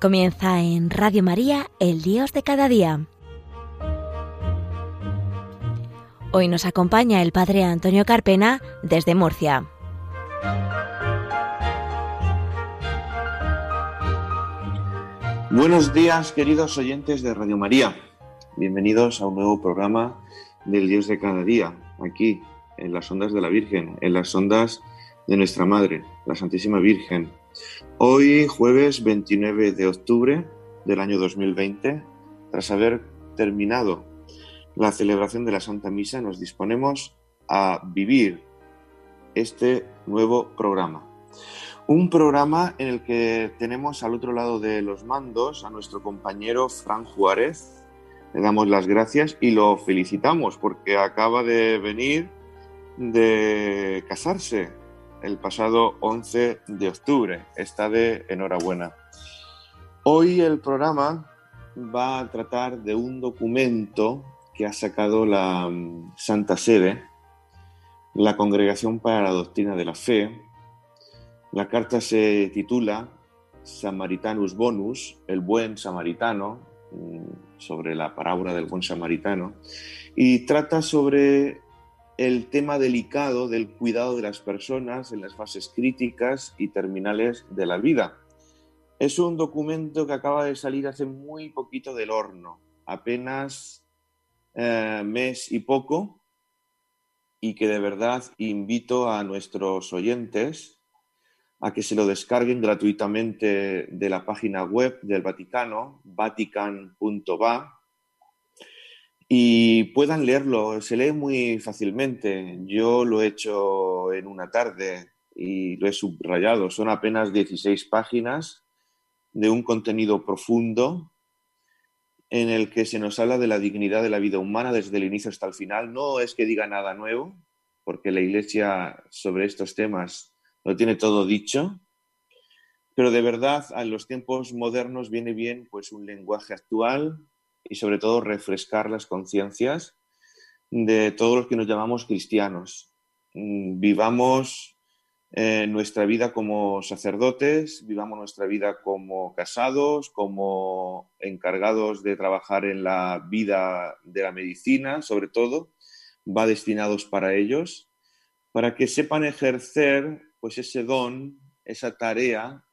Comienza en Radio María, el Dios de cada día. Hoy nos acompaña el Padre Antonio Carpena desde Murcia. Buenos días, queridos oyentes de Radio María. Bienvenidos a un nuevo programa del Dios de cada día, aquí, en las ondas de la Virgen, en las ondas de nuestra Madre, la Santísima Virgen. Hoy, jueves 29 de octubre del año 2020, tras haber terminado la celebración de la Santa Misa, nos disponemos a vivir este nuevo programa. Un programa en el que tenemos al otro lado de los mandos a nuestro compañero Fran Juárez. Le damos las gracias y lo felicitamos porque acaba de venir de casarse el pasado 11 de octubre. Está de enhorabuena. Hoy el programa va a tratar de un documento que ha sacado la mm, Santa Sede, la Congregación para la Doctrina de la Fe, la carta se titula Samaritanus Bonus, el buen samaritano, mm, sobre la parábola del buen samaritano, y trata sobre el tema delicado del cuidado de las personas en las fases críticas y terminales de la vida. Es un documento que acaba de salir hace muy poquito del horno, apenas eh, mes y poco, y que de verdad invito a nuestros oyentes a que se lo descarguen gratuitamente de la página web del Vaticano, vatican.va, y puedan leerlo. Se lee muy fácilmente. Yo lo he hecho en una tarde y lo he subrayado. Son apenas 16 páginas de un contenido profundo en el que se nos habla de la dignidad de la vida humana desde el inicio hasta el final. No es que diga nada nuevo, porque la Iglesia sobre estos temas lo tiene todo dicho, pero de verdad a los tiempos modernos viene bien pues un lenguaje actual y sobre todo refrescar las conciencias de todos los que nos llamamos cristianos. Mm, vivamos eh, nuestra vida como sacerdotes, vivamos nuestra vida como casados, como encargados de trabajar en la vida de la medicina, sobre todo, va destinados para ellos, para que sepan ejercer pues ese don, esa tarea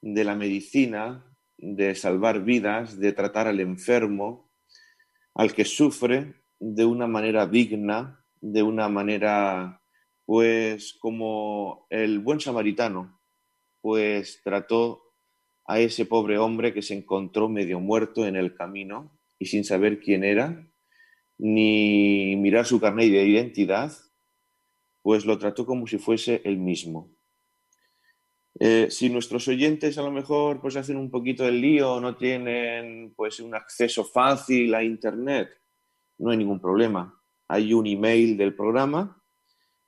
de la medicina, de salvar vidas, de tratar al enfermo, al que sufre de una manera digna, de una manera, pues como el buen samaritano, pues trató a ese pobre hombre que se encontró medio muerto en el camino y sin saber quién era, ni mirar su carnet de identidad, pues lo trató como si fuese el mismo. Eh, si nuestros oyentes a lo mejor pues hacen un poquito del lío, no tienen pues un acceso fácil a internet, no hay ningún problema. Hay un email del programa,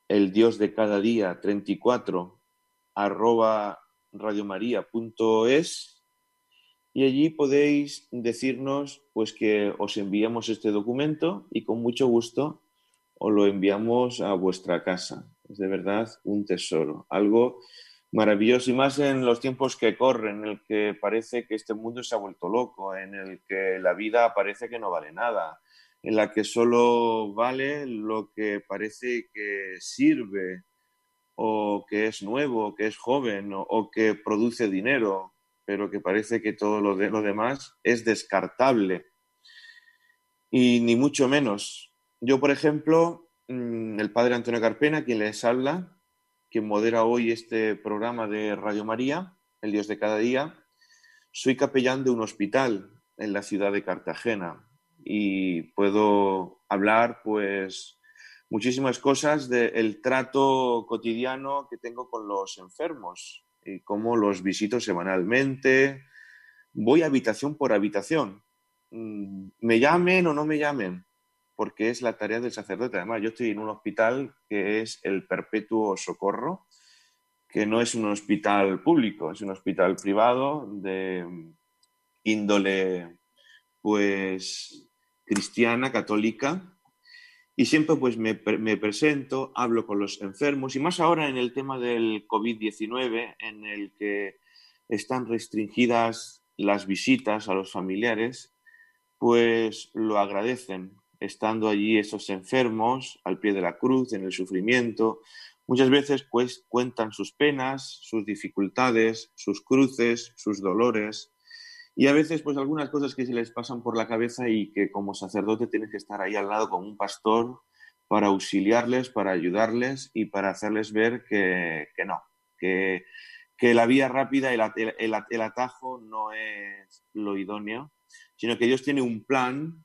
el dios de cada día 34 arroba radiomaria.es y allí podéis decirnos pues que os enviamos este documento y con mucho gusto o lo enviamos a vuestra casa. Es de verdad un tesoro, algo maravilloso y más en los tiempos que corren, en el que parece que este mundo se ha vuelto loco, en el que la vida parece que no vale nada, en la que solo vale lo que parece que sirve o que es nuevo, que es joven o, que produce dinero, pero que parece que todo lo, lo demás es descartable. Y ni mucho menos. Yo, por ejemplo, mm, el padre Antonio Carpena, quien les habla, quien modera hoy este programa de Radio María, El Dios de cada día, soy capellán de un hospital en la ciudad de Cartagena y puedo hablar pues muchísimas cosas del trato cotidiano que tengo con los enfermos y cómo los visito semanalmente. Voy habitación por habitación. Mm, me llamen o no me llamen porque es la tarea del sacerdote. Además, yo estoy en un hospital que es el Perpetuo Socorro, que no es un hospital público, es un hospital privado de índole pues cristiana, católica, y siempre pues me, me, presento, hablo con los enfermos, y más ahora en el tema del COVID-19, en el que están restringidas las visitas a los familiares, pues lo agradecen, estando allí esos enfermos al pie de la cruz, en el sufrimiento. Muchas veces pues, cuentan sus penas, sus dificultades, sus cruces, sus dolores. Y a veces, pues algunas cosas que se les pasan por la cabeza y que como sacerdote tienes que estar ahí al lado con un pastor para auxiliarles, para ayudarles y para hacerles ver que, no, que, la vía rápida, el, el, atajo no es lo idóneo, sino que Dios tiene un plan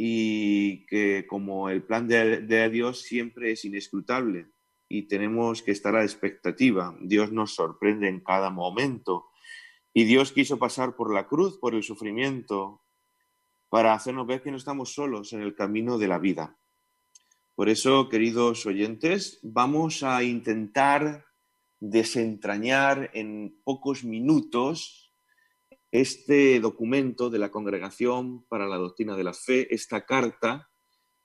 y que como el plan de, Dios siempre es inescrutable y tenemos que estar a la expectativa. Dios nos sorprende en cada momento y Dios quiso pasar por la cruz, por el sufrimiento, para hacernos ver que no estamos solos en el camino de la vida. Por eso, queridos oyentes, vamos a intentar desentrañar en pocos minutos este documento de la Congregación para la Doctrina de la Fe, esta carta,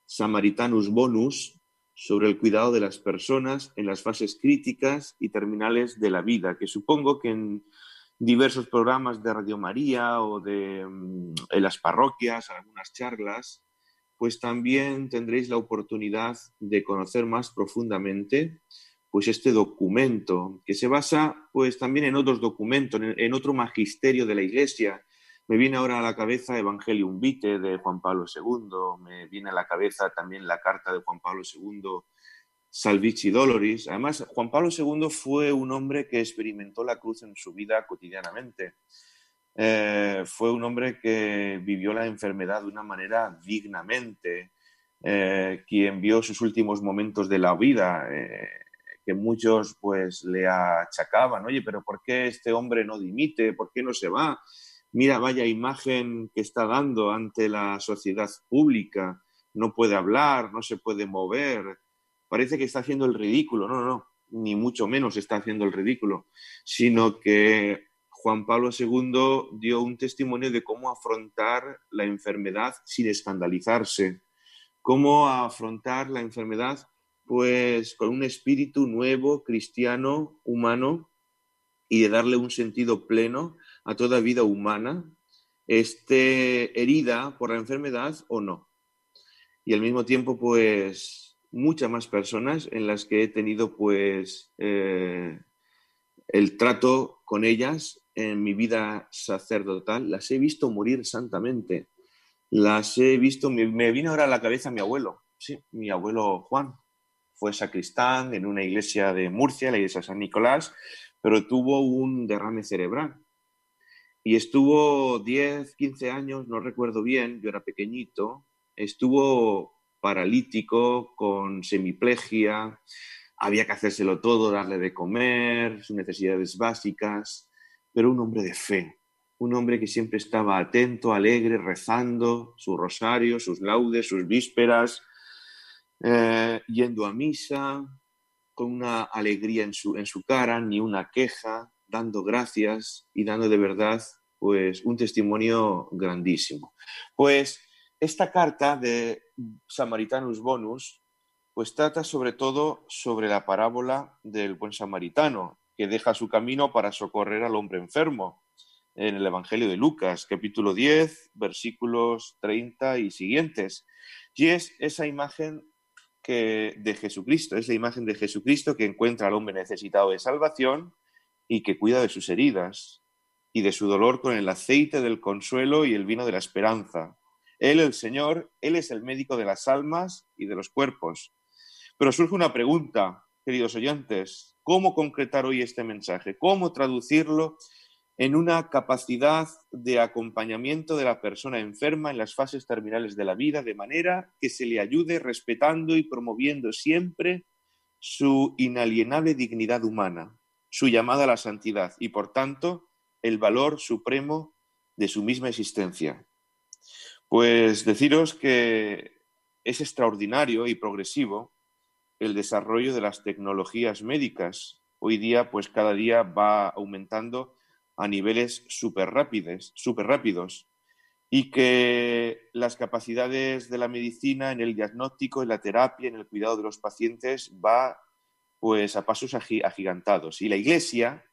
Samaritanus Bonus, sobre el cuidado de las personas en las fases críticas y terminales de la vida, que supongo que en diversos programas de Radio María o de mm, en las parroquias, algunas charlas, pues también tendréis la oportunidad de conocer más profundamente pues este documento que se basa pues también en otros documentos, en, otro magisterio de la Iglesia. Me viene ahora a la cabeza Evangelium Vitae de Juan Pablo II, me viene a la cabeza también la carta de Juan Pablo II Salvici Doloris. Además, Juan Pablo II fue un hombre que experimentó la cruz en su vida cotidianamente. Eh, fue un hombre que vivió la enfermedad de una manera dignamente, eh, quien vio sus últimos momentos de la vida, eh, que muchos pues le achacaban, oye, pero ¿por qué este hombre no dimite? ¿Por qué no se va? Mira, vaya imagen que está dando ante la sociedad pública, no puede hablar, no se puede mover, parece que está haciendo el ridículo. No, no, no, ni mucho menos está haciendo el ridículo, sino que Juan Pablo II dio un testimonio de cómo afrontar la enfermedad sin escandalizarse, cómo afrontar la enfermedad pues con un espíritu nuevo, cristiano, humano, y de darle un sentido pleno a toda vida humana, esté herida por la enfermedad o no. Y al mismo tiempo, pues muchas más personas en las que he tenido pues eh, el trato con ellas en mi vida sacerdotal, las he visto morir santamente, las he visto, me, me viene ahora a la cabeza mi abuelo, sí, mi abuelo Juan, fue sacristán en una iglesia de Murcia, la iglesia San Nicolás, pero tuvo un derrame cerebral. Y estuvo 10, 15 años, no recuerdo bien, yo era pequeñito, estuvo paralítico, con semiplegia, había que hacérselo todo, darle de comer, sus necesidades básicas, pero un hombre de fe, un hombre que siempre estaba atento, alegre, rezando su rosario, sus laudes, sus vísperas, eh, yendo a misa, con una alegría en su, en su cara, ni una queja, dando gracias y dando de verdad pues un testimonio grandísimo. Pues esta carta de Samaritanus Bonus, pues trata sobre todo sobre la parábola del buen samaritano, que deja su camino para socorrer al hombre enfermo, en el Evangelio de Lucas, capítulo 10, versículos 30 y siguientes. Y es esa imagen de Jesucristo, es la imagen de Jesucristo que encuentra al hombre necesitado de salvación y que cuida de sus heridas y de su dolor con el aceite del consuelo y el vino de la esperanza él, el Señor, Él es el médico de las almas y de los cuerpos. Pero surge una pregunta, queridos oyentes, ¿cómo concretar hoy este mensaje? ¿Cómo traducirlo en una capacidad de acompañamiento de la persona enferma en las fases terminales de la vida, de manera que se le ayude respetando y promoviendo siempre su inalienable dignidad humana, su llamada a la santidad y, por tanto, el valor supremo de su misma existencia. Pues deciros que es extraordinario y progresivo el desarrollo de las tecnologías médicas. Hoy día, pues cada día va aumentando a niveles súper rápidos y que las capacidades de la medicina en el diagnóstico, en la terapia, en el cuidado de los pacientes va pues a pasos agigantados. Y la Iglesia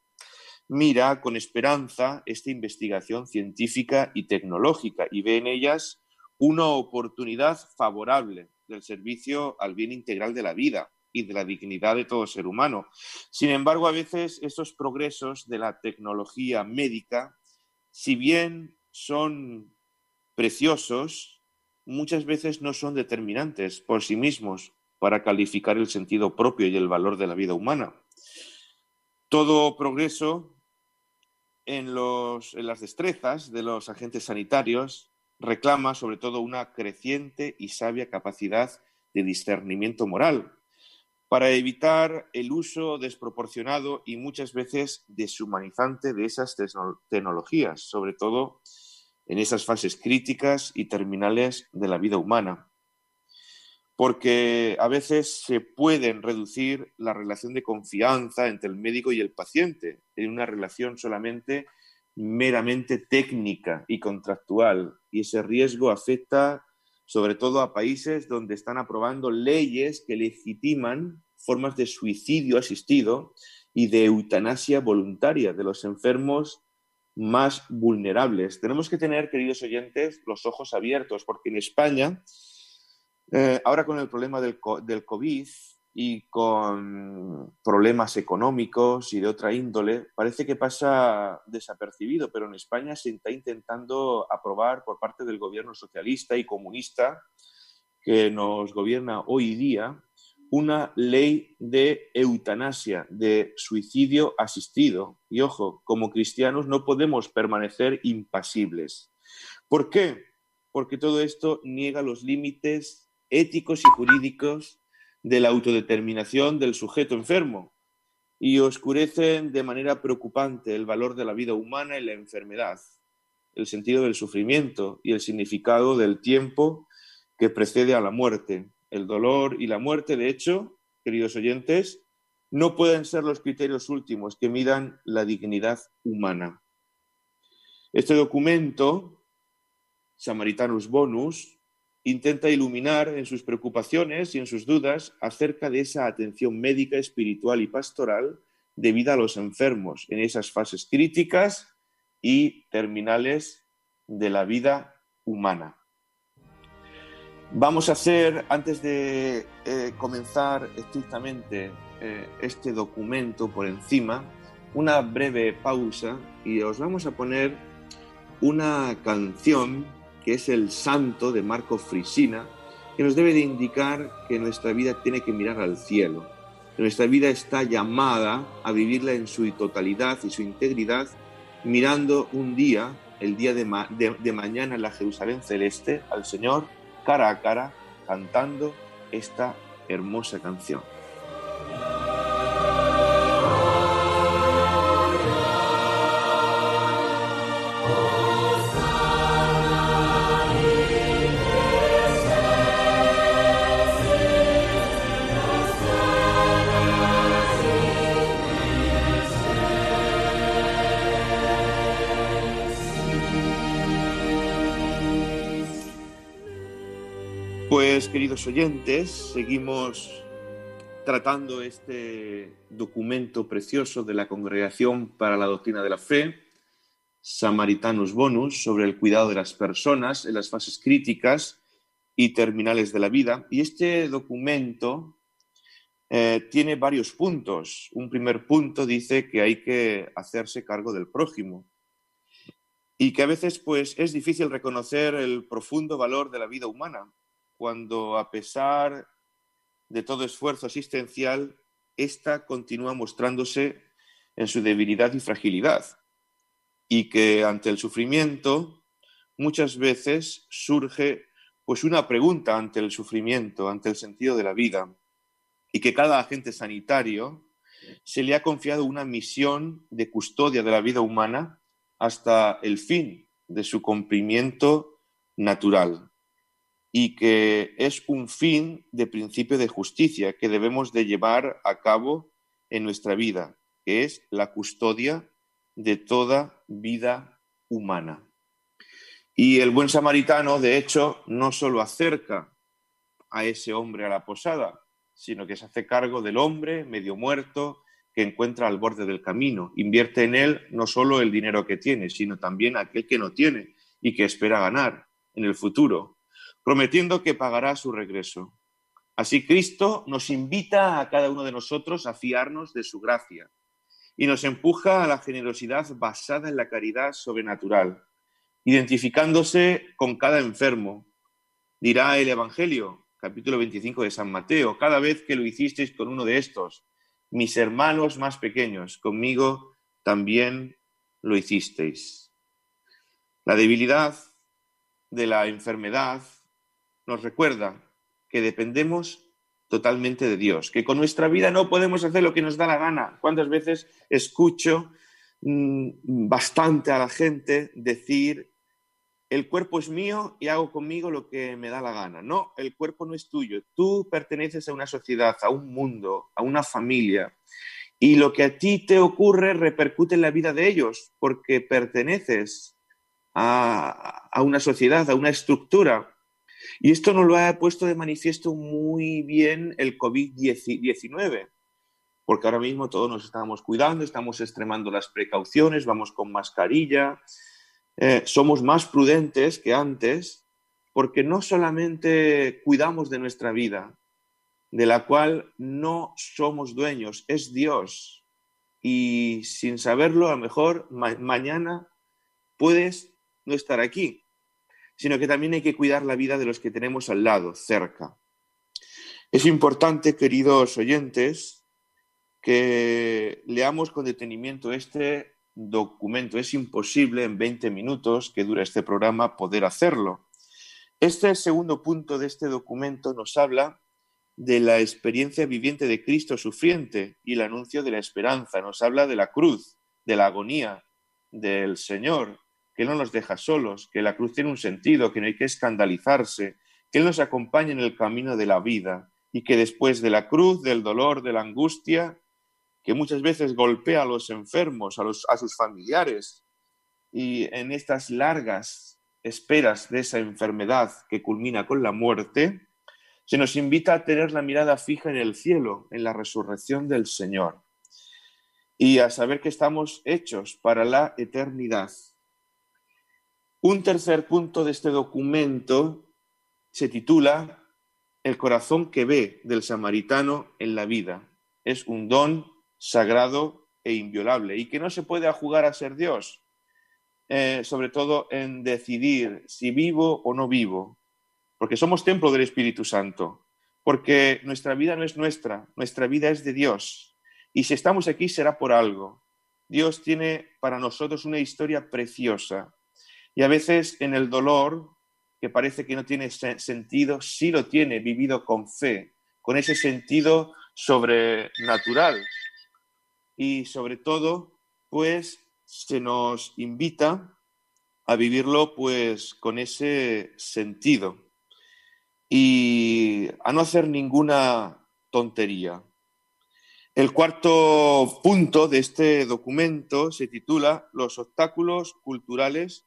mira con esperanza esta investigación científica y tecnológica y ve en ellas una oportunidad favorable del servicio al bien integral de la vida y de la dignidad de todo ser humano. Sin embargo, a veces estos progresos de la tecnología médica, si bien son preciosos, muchas veces no son determinantes por sí mismos para calificar el sentido propio y el valor de la vida humana. Todo progreso en, las destrezas de los agentes sanitarios reclama sobre todo una creciente y sabia capacidad de discernimiento moral para evitar el uso desproporcionado y muchas veces deshumanizante de esas tecnologías, sobre todo en esas fases críticas y terminales de la vida humana. Porque a veces se pueden reducir la relación de confianza entre el médico y el paciente en una relación solamente meramente técnica y contractual. Y ese riesgo afecta sobre todo a países donde están aprobando leyes que legitiman formas de suicidio asistido y de eutanasia voluntaria de los enfermos más vulnerables. Tenemos que tener, queridos oyentes, los ojos abiertos, porque en España, eh, ahora con el problema del, del COVID y con problemas económicos y de otra índole, parece que pasa desapercibido, pero en España se está intentando aprobar por parte del gobierno socialista y comunista que nos gobierna hoy día una ley de eutanasia, de suicidio asistido. Y ojo, como cristianos no podemos permanecer impasibles. ¿Por qué? Porque todo esto niega los límites éticos y jurídicos de la autodeterminación del sujeto enfermo y oscurecen de manera preocupante el valor de la vida humana y la enfermedad, el sentido del sufrimiento y el significado del tiempo que precede a la muerte, el dolor y la muerte, de hecho, queridos oyentes, no pueden ser los criterios últimos que midan la dignidad humana. Este documento, Samaritanus Bonus, intenta iluminar en sus preocupaciones y en sus dudas acerca de esa atención médica, espiritual y pastoral debida a los enfermos en esas fases críticas y terminales de la vida humana. Vamos a hacer, antes de eh, comenzar estrictamente eh, este documento por encima, una breve pausa y os vamos a poner una canción que es el Santo de Marco Frisina, que nos debe de indicar que nuestra vida tiene que mirar al cielo, que nuestra vida está llamada a vivirla en su totalidad y su integridad, mirando un día, el día de, de mañana en la Jerusalén celeste, al Señor cara a cara cantando esta hermosa canción. Queridos oyentes, seguimos tratando este documento precioso de la Congregación para la Doctrina de la Fe, Samaritanus Bonus, sobre el cuidado de las personas en las fases críticas y terminales de la vida. Y este documento eh, tiene varios puntos. Un primer punto dice que hay que hacerse cargo del prójimo y que a veces pues, es difícil reconocer el profundo valor de la vida humana cuando a pesar de todo esfuerzo asistencial, ésta continúa mostrándose en su debilidad y fragilidad, y que ante el sufrimiento muchas veces surge pues una pregunta ante el sufrimiento, ante el sentido de la vida, y que cada agente sanitario se le ha confiado una misión de custodia de la vida humana hasta el fin de su cumplimiento natural y que es un fin de principio de justicia que debemos de llevar a cabo en nuestra vida, que es la custodia de toda vida humana. Y el buen samaritano, de hecho, no solo acerca a ese hombre a la posada, sino que se hace cargo del hombre medio muerto que encuentra al borde del camino. Invierte en él no solo el dinero que tiene, sino también aquel que no tiene y que espera ganar en el futuro, prometiendo que pagará su regreso. Así Cristo nos invita a cada uno de nosotros a fiarnos de su gracia y nos empuja a la generosidad basada en la caridad sobrenatural, identificándose con cada enfermo. Dirá el Evangelio, capítulo 25 de San Mateo, cada vez que lo hicisteis con uno de estos, mis hermanos más pequeños, conmigo también lo hicisteis. La debilidad de la enfermedad nos recuerda que dependemos totalmente de Dios, que con nuestra vida no podemos hacer lo que nos da la gana. ¿Cuántas veces escucho mm, bastante a la gente decir, el cuerpo es mío y hago conmigo lo que me da la gana? No, el cuerpo no es tuyo. Tú perteneces a una sociedad, a un mundo, a una familia. Y lo que a ti te ocurre repercute en la vida de ellos, porque perteneces a, a una sociedad, a una estructura. Y esto nos lo ha puesto de manifiesto muy bien el COVID-19, porque ahora mismo todos nos estamos cuidando, estamos extremando las precauciones, vamos con mascarilla, eh, somos más prudentes que antes, porque no solamente cuidamos de nuestra vida, de la cual no somos dueños, es Dios. Y sin saberlo, a lo mejor mañana puedes no estar aquí sino que también hay que cuidar la vida de los que tenemos al lado, cerca. Es importante, queridos oyentes, que leamos con detenimiento este documento. Es imposible en 20 minutos que dura este programa poder hacerlo. Este segundo punto de este documento nos habla de la experiencia viviente de Cristo sufriente y el anuncio de la esperanza. Nos habla de la cruz, de la agonía del Señor, que no nos deja solos, que la cruz tiene un sentido, que no hay que escandalizarse, que Él nos acompaña en el camino de la vida y que después de la cruz, del dolor, de la angustia, que muchas veces golpea a los enfermos, a, los, a sus familiares, y en estas largas esperas de esa enfermedad que culmina con la muerte, se nos invita a tener la mirada fija en el cielo, en la resurrección del Señor, y a saber que estamos hechos para la eternidad un tercer punto de este documento se titula El corazón que ve del samaritano en la vida. Es un don sagrado e inviolable y que no se puede jugar a ser Dios, eh, sobre todo en decidir si vivo o no vivo, porque somos templo del Espíritu Santo, porque nuestra vida no es nuestra, nuestra vida es de Dios. Y si estamos aquí será por algo. Dios tiene para nosotros una historia preciosa y a veces en el dolor, que parece que no tiene sentido, sí lo tiene, vivido con fe, con ese sentido sobrenatural. Y sobre todo, pues se nos invita a vivirlo pues con ese sentido y a no hacer ninguna tontería. El cuarto punto de este documento se titula Los obstáculos culturales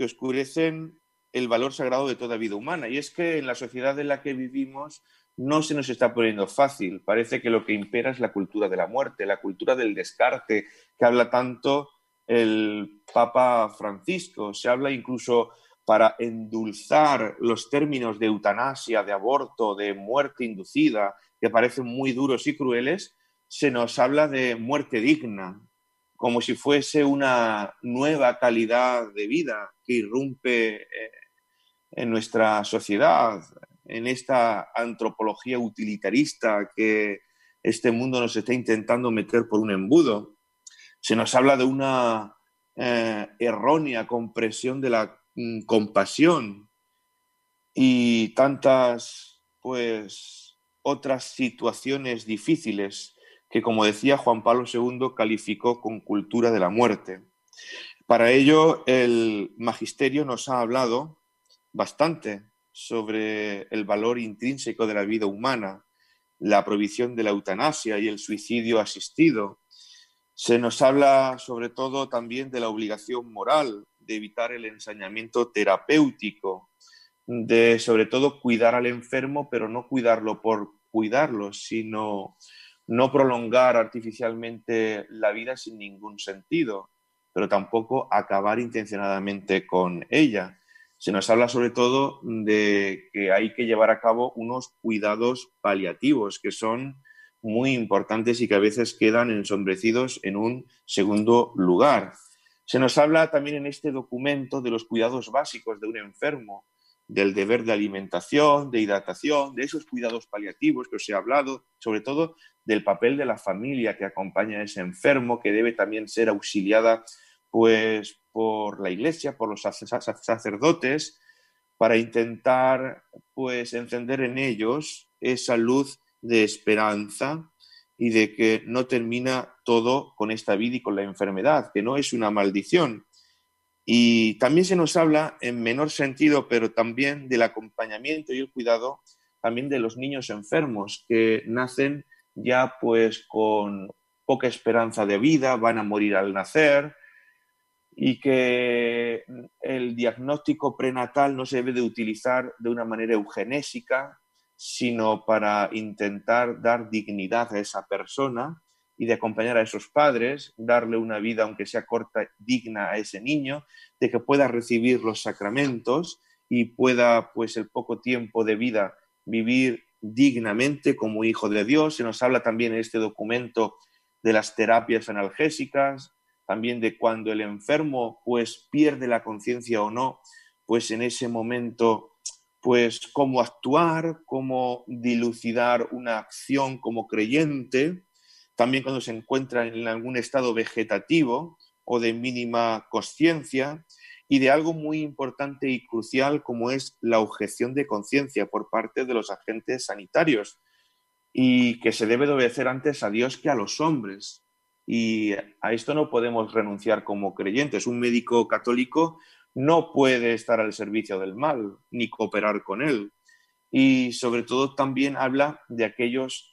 que oscurecen el valor sagrado de toda vida humana. Y es que en la sociedad en la que vivimos no se nos está poniendo fácil. Parece que lo que impera es la cultura de la muerte, la cultura del descarte, que habla tanto el Papa Francisco. Se habla incluso para endulzar los términos de eutanasia, de aborto, de muerte inducida, que parecen muy duros y crueles, se nos habla de muerte digna, como si fuese una nueva calidad de vida que irrumpe eh, en nuestra sociedad, en esta antropología utilitarista que este mundo nos está intentando meter por un embudo. Se nos habla de una eh, errónea compresión de la mm, compasión y tantas, pues, otras situaciones difíciles que, como decía Juan Pablo II, calificó con cultura de la muerte. Para ello, el magisterio nos ha hablado bastante sobre el valor intrínseco de la vida humana, la prohibición de la eutanasia y el suicidio asistido. Se nos habla sobre todo también de la obligación moral de evitar el ensañamiento terapéutico, de sobre todo cuidar al enfermo, pero no cuidarlo por cuidarlo, sino no prolongar artificialmente la vida sin ningún sentido, pero tampoco acabar intencionadamente con ella. Se nos habla sobre todo de que hay que llevar a cabo unos cuidados paliativos que son muy importantes y que a veces quedan ensombrecidos en un segundo lugar. Se nos habla también en este documento de los cuidados básicos de un enfermo, del deber de alimentación, de hidratación, de esos cuidados paliativos que os he hablado, sobre todo del papel de la familia que acompaña a ese enfermo, que debe también ser auxiliada pues por la iglesia, por los sacerdotes, para intentar pues encender en ellos esa luz de esperanza y de que no termina todo con esta vida y con la enfermedad, que no es una maldición. Y también se nos habla, en menor sentido, pero también del acompañamiento y el cuidado también de los niños enfermos que nacen ya pues con poca esperanza de vida, van a morir al nacer y que el diagnóstico prenatal no se debe de utilizar de una manera eugenésica, sino para intentar dar dignidad a esa persona y de acompañar a esos padres, darle una vida, aunque sea corta, digna a ese niño, de que pueda recibir los sacramentos y pueda, pues, el poco tiempo de vida vivir dignamente como hijo de Dios. Se nos habla también en este documento de las terapias analgésicas, también de cuando el enfermo, pues, pierde la conciencia o no, pues en ese momento pues cómo actuar, cómo dilucidar una acción como creyente, también cuando se encuentra en algún estado vegetativo o de mínima conciencia, y de algo muy importante y crucial como es la objeción de conciencia por parte de los agentes sanitarios y que se debe de obedecer antes a Dios que a los hombres. Y a esto no podemos renunciar como creyentes. Un médico católico no puede estar al servicio del mal ni cooperar con él. Y sobre todo también habla de aquellos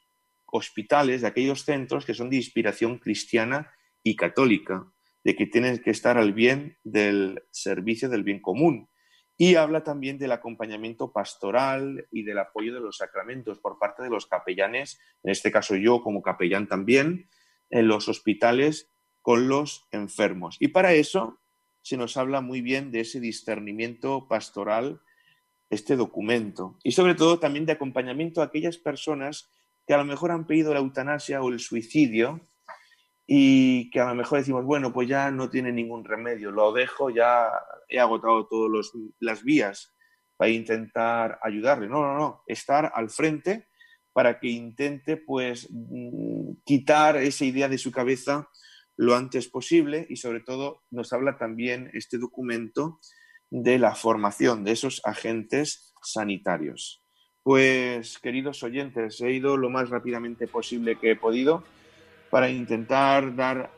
hospitales, de aquellos centros que son de inspiración cristiana y católica, de que tienen que estar al bien del servicio del bien común. Y habla también del acompañamiento pastoral y del apoyo de los sacramentos por parte de los capellanes, en este caso yo como capellán también, en los hospitales con los enfermos. Y para eso se nos habla muy bien de ese discernimiento pastoral, este documento, y sobre todo también de acompañamiento a aquellas personas que a lo mejor han pedido la eutanasia o el suicidio y que a lo mejor decimos, bueno, pues ya no tiene ningún remedio, lo dejo, ya he agotado todas las vías para intentar ayudarle. No, no, no, estar al frente para que intente pues mm, quitar esa idea de su cabeza lo antes posible y sobre todo nos habla también este documento de la formación de esos agentes sanitarios. Pues, queridos oyentes, he ido lo más rápidamente posible que he podido para intentar dar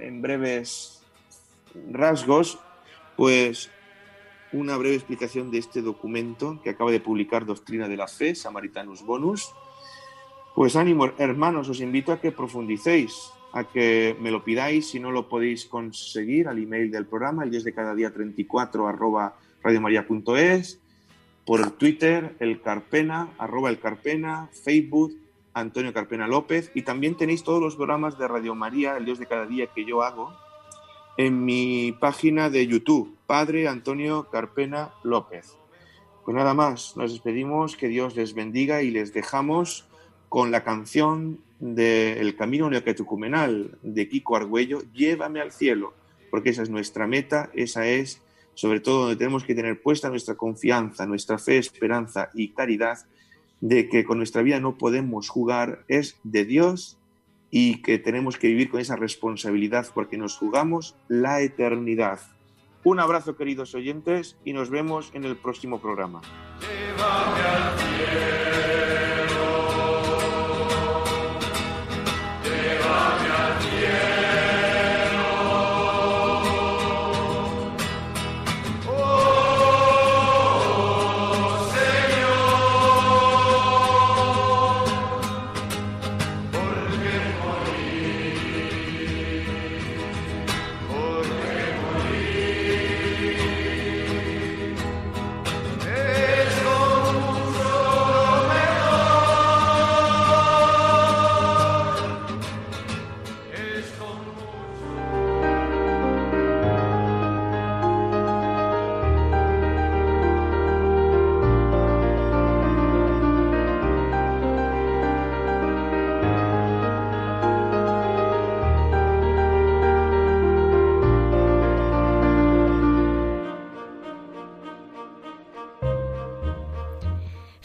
en breves rasgos, pues, una breve explicación de este documento que acaba de publicar Doctrina de la Fe, Samaritanus Bonus. Pues ánimo, hermanos, os invito a que profundicéis a que me lo pidáis si no lo podéis conseguir al email del programa, el 10 de cada día 34 arroba radiomaria.es, por Twitter, el Carpena, arroba el Carpena, Facebook, Antonio Carpena López, y también tenéis todos los programas de Radio María, el Dios de cada día que yo hago, en mi página de YouTube, Padre Antonio Carpena López. Pues nada más, nos despedimos, que Dios les bendiga y les dejamos con la canción del Camino Neocatecumenal de Kiko Argüello, Llévame al cielo, porque esa es nuestra meta, esa es sobre todo donde tenemos que tener puesta nuestra confianza, nuestra fe, esperanza y caridad de que con nuestra vida no podemos jugar, es de Dios y que tenemos que vivir con esa responsabilidad porque nos jugamos la eternidad. Un abrazo queridos oyentes y nos vemos en el próximo programa.